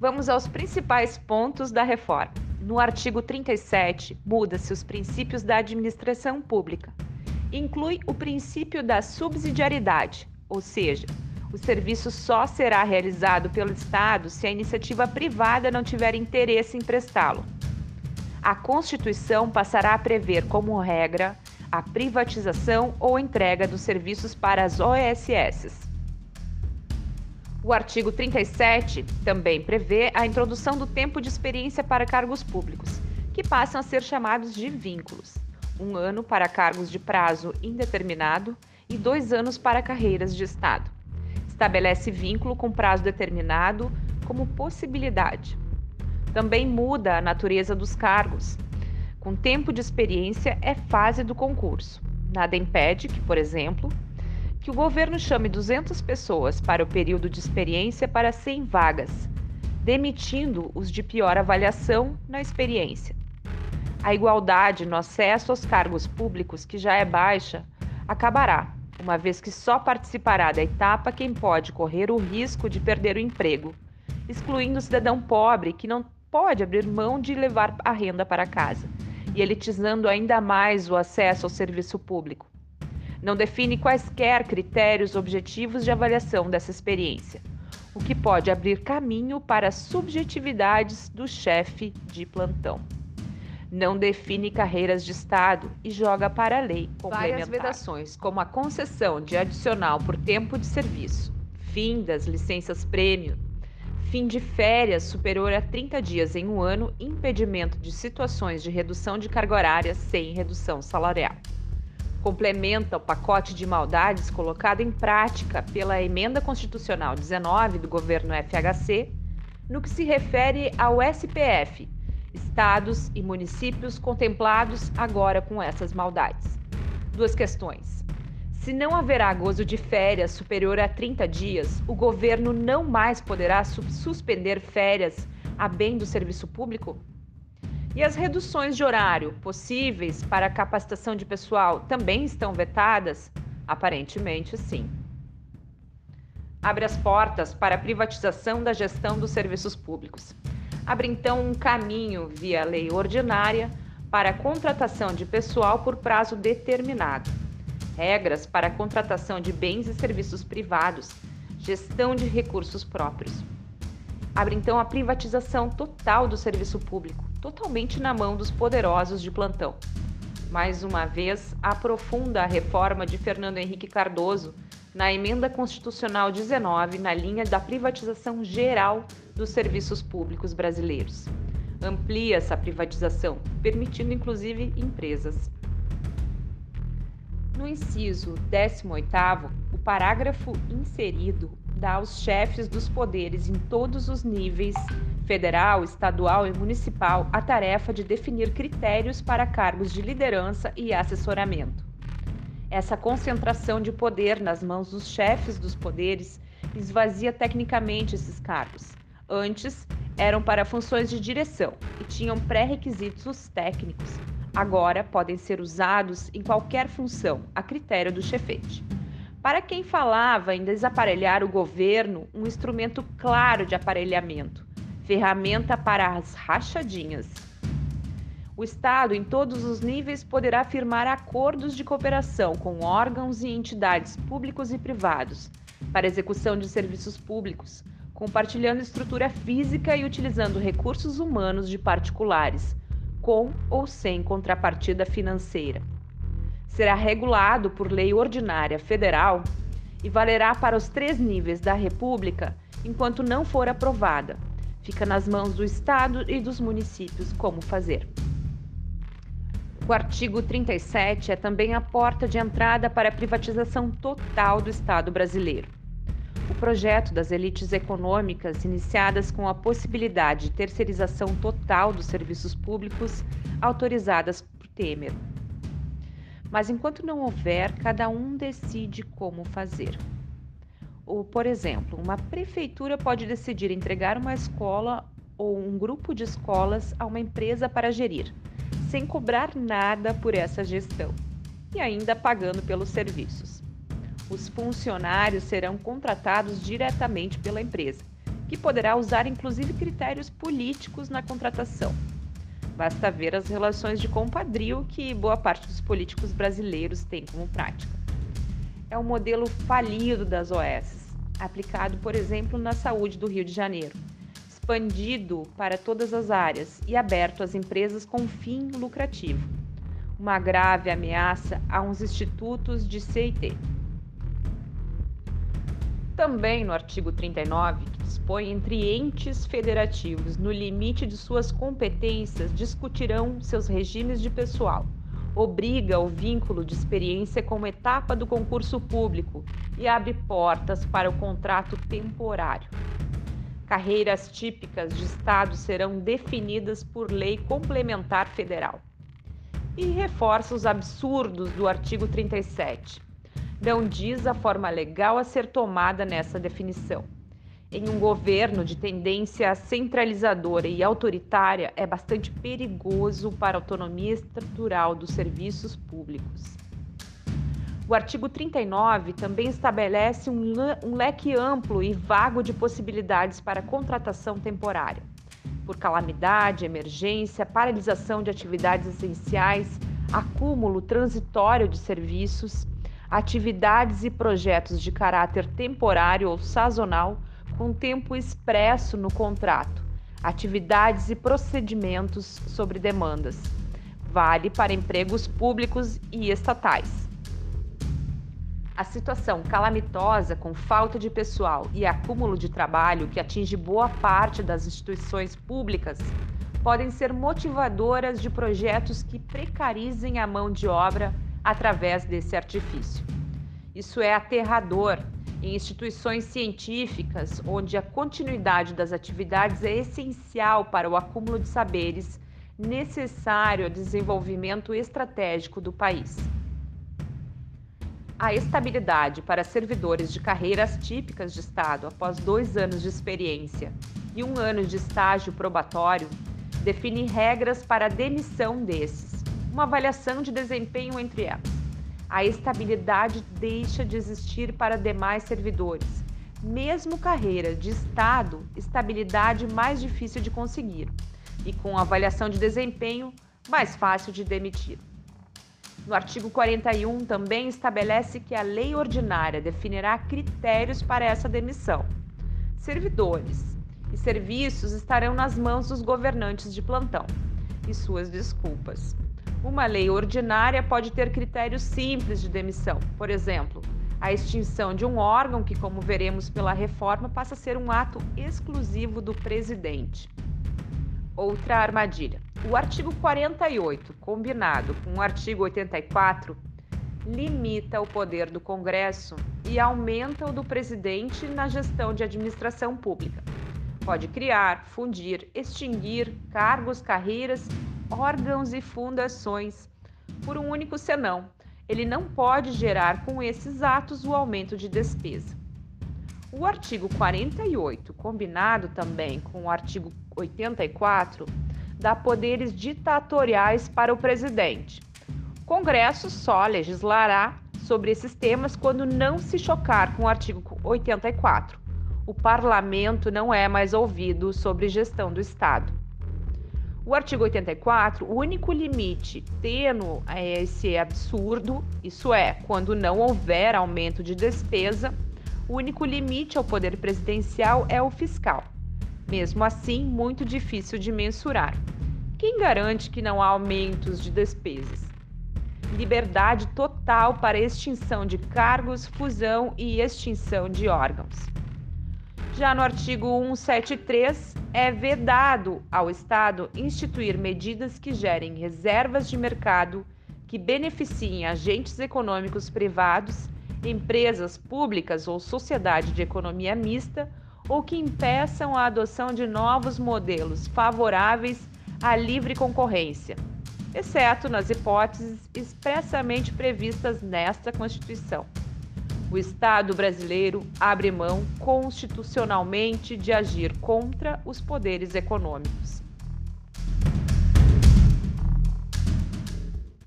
Vamos aos principais pontos da reforma. No artigo 37, muda-se os princípios da administração pública. Inclui o princípio da subsidiariedade, ou seja, o serviço só será realizado pelo Estado se a iniciativa privada não tiver interesse em prestá-lo. A Constituição passará a prever como regra a privatização ou entrega dos serviços para as OSS. O artigo 37 também prevê a introdução do tempo de experiência para cargos públicos, que passam a ser chamados de vínculos. Um ano para cargos de prazo indeterminado e dois anos para carreiras de Estado. Estabelece vínculo com prazo determinado como possibilidade. Também muda a natureza dos cargos. Com tempo de experiência é fase do concurso. Nada impede que, por exemplo, que o governo chame 200 pessoas para o período de experiência para 100 vagas, demitindo os de pior avaliação na experiência. A igualdade no acesso aos cargos públicos, que já é baixa, acabará, uma vez que só participará da etapa quem pode correr o risco de perder o emprego, excluindo o cidadão pobre que não pode abrir mão de levar a renda para casa e elitizando ainda mais o acesso ao serviço público não define quaisquer critérios objetivos de avaliação dessa experiência, o que pode abrir caminho para subjetividades do chefe de plantão. Não define carreiras de Estado e joga para a lei várias vedações, como a concessão de adicional por tempo de serviço, fim das licenças prêmio, fim de férias superior a 30 dias em um ano, impedimento de situações de redução de carga horária sem redução salarial complementa o pacote de maldades colocado em prática pela Emenda Constitucional 19 do governo FHC, no que se refere ao SPF, estados e municípios contemplados agora com essas maldades. Duas questões. Se não haverá gozo de férias superior a 30 dias, o governo não mais poderá suspender férias a bem do serviço público? E as reduções de horário possíveis para a capacitação de pessoal também estão vetadas? Aparentemente, sim. Abre as portas para a privatização da gestão dos serviços públicos. Abre então um caminho via lei ordinária para a contratação de pessoal por prazo determinado. Regras para a contratação de bens e serviços privados, gestão de recursos próprios. Abre então a privatização total do serviço público totalmente na mão dos poderosos de plantão. Mais uma vez, aprofunda a reforma de Fernando Henrique Cardoso na emenda constitucional 19 na linha da privatização geral dos serviços públicos brasileiros. Amplia essa privatização, permitindo inclusive empresas. No inciso 18º, o parágrafo inserido dá aos chefes dos poderes em todos os níveis federal, estadual e municipal a tarefa de definir critérios para cargos de liderança e assessoramento. Essa concentração de poder nas mãos dos chefes dos poderes esvazia tecnicamente esses cargos. Antes, eram para funções de direção e tinham pré-requisitos técnicos. Agora, podem ser usados em qualquer função, a critério do chefete. Para quem falava em desaparelhar o governo, um instrumento claro de aparelhamento, ferramenta para as rachadinhas. O Estado, em todos os níveis, poderá firmar acordos de cooperação com órgãos e entidades públicos e privados para execução de serviços públicos, compartilhando estrutura física e utilizando recursos humanos de particulares, com ou sem contrapartida financeira. Será regulado por lei ordinária federal e valerá para os três níveis da República enquanto não for aprovada Fica nas mãos do Estado e dos municípios como fazer. O artigo 37 é também a porta de entrada para a privatização total do Estado brasileiro. O projeto das elites econômicas, iniciadas com a possibilidade de terceirização total dos serviços públicos autorizadas por Temer. Mas enquanto não houver, cada um decide como fazer. Ou, por exemplo, uma prefeitura pode decidir entregar uma escola ou um grupo de escolas a uma empresa para gerir, sem cobrar nada por essa gestão e ainda pagando pelos serviços. Os funcionários serão contratados diretamente pela empresa que poderá usar inclusive critérios políticos na contratação. Basta ver as relações de compadrio que boa parte dos políticos brasileiros tem como prática. É um modelo falido das OS, aplicado, por exemplo, na saúde do Rio de Janeiro, expandido para todas as áreas e aberto às empresas com fim lucrativo. Uma grave ameaça a uns institutos de CIT. Também no artigo 39, que dispõe entre entes federativos, no limite de suas competências, discutirão seus regimes de pessoal. Obriga o vínculo de experiência como etapa do concurso público e abre portas para o contrato temporário. Carreiras típicas de Estado serão definidas por lei complementar federal. E reforça os absurdos do artigo 37 não diz a forma legal a ser tomada nessa definição. Em um governo de tendência centralizadora e autoritária, é bastante perigoso para a autonomia estrutural dos serviços públicos. O artigo 39 também estabelece um, um leque amplo e vago de possibilidades para contratação temporária, por calamidade, emergência, paralisação de atividades essenciais, acúmulo transitório de serviços atividades e projetos de caráter temporário ou sazonal com tempo expresso no contrato, atividades e procedimentos sobre demandas. Vale para empregos públicos e estatais. A situação calamitosa com falta de pessoal e acúmulo de trabalho que atinge boa parte das instituições públicas podem ser motivadoras de projetos que precarizem a mão de obra através desse artifício. Isso é aterrador em instituições científicas, onde a continuidade das atividades é essencial para o acúmulo de saberes necessário ao desenvolvimento estratégico do país. A estabilidade para servidores de carreiras típicas de Estado após dois anos de experiência e um ano de estágio probatório define regras para a demissão desses uma avaliação de desempenho entre elas. A estabilidade deixa de existir para demais servidores. Mesmo carreira de Estado, estabilidade mais difícil de conseguir e com avaliação de desempenho mais fácil de demitir. No artigo 41 também estabelece que a lei ordinária definirá critérios para essa demissão. Servidores e serviços estarão nas mãos dos governantes de plantão e suas desculpas. Uma lei ordinária pode ter critérios simples de demissão, por exemplo, a extinção de um órgão que, como veremos pela reforma, passa a ser um ato exclusivo do presidente. Outra armadilha. O artigo 48, combinado com o artigo 84, limita o poder do Congresso e aumenta o do presidente na gestão de administração pública. Pode criar, fundir, extinguir cargos, carreiras órgãos e fundações por um único senão. Ele não pode gerar com esses atos o aumento de despesa. O artigo 48, combinado também com o artigo 84, dá poderes ditatoriais para o presidente. O Congresso só legislará sobre esses temas quando não se chocar com o artigo 84. O parlamento não é mais ouvido sobre gestão do Estado. O artigo 84, o único limite tendo é esse absurdo, isso é, quando não houver aumento de despesa, o único limite ao poder presidencial é o fiscal. Mesmo assim, muito difícil de mensurar. Quem garante que não há aumentos de despesas? Liberdade total para extinção de cargos, fusão e extinção de órgãos. Já no artigo 173, é vedado ao Estado instituir medidas que gerem reservas de mercado que beneficiem agentes econômicos privados, empresas públicas ou sociedade de economia mista ou que impeçam a adoção de novos modelos favoráveis à livre concorrência, exceto nas hipóteses expressamente previstas nesta Constituição o Estado brasileiro abre mão constitucionalmente de agir contra os poderes econômicos.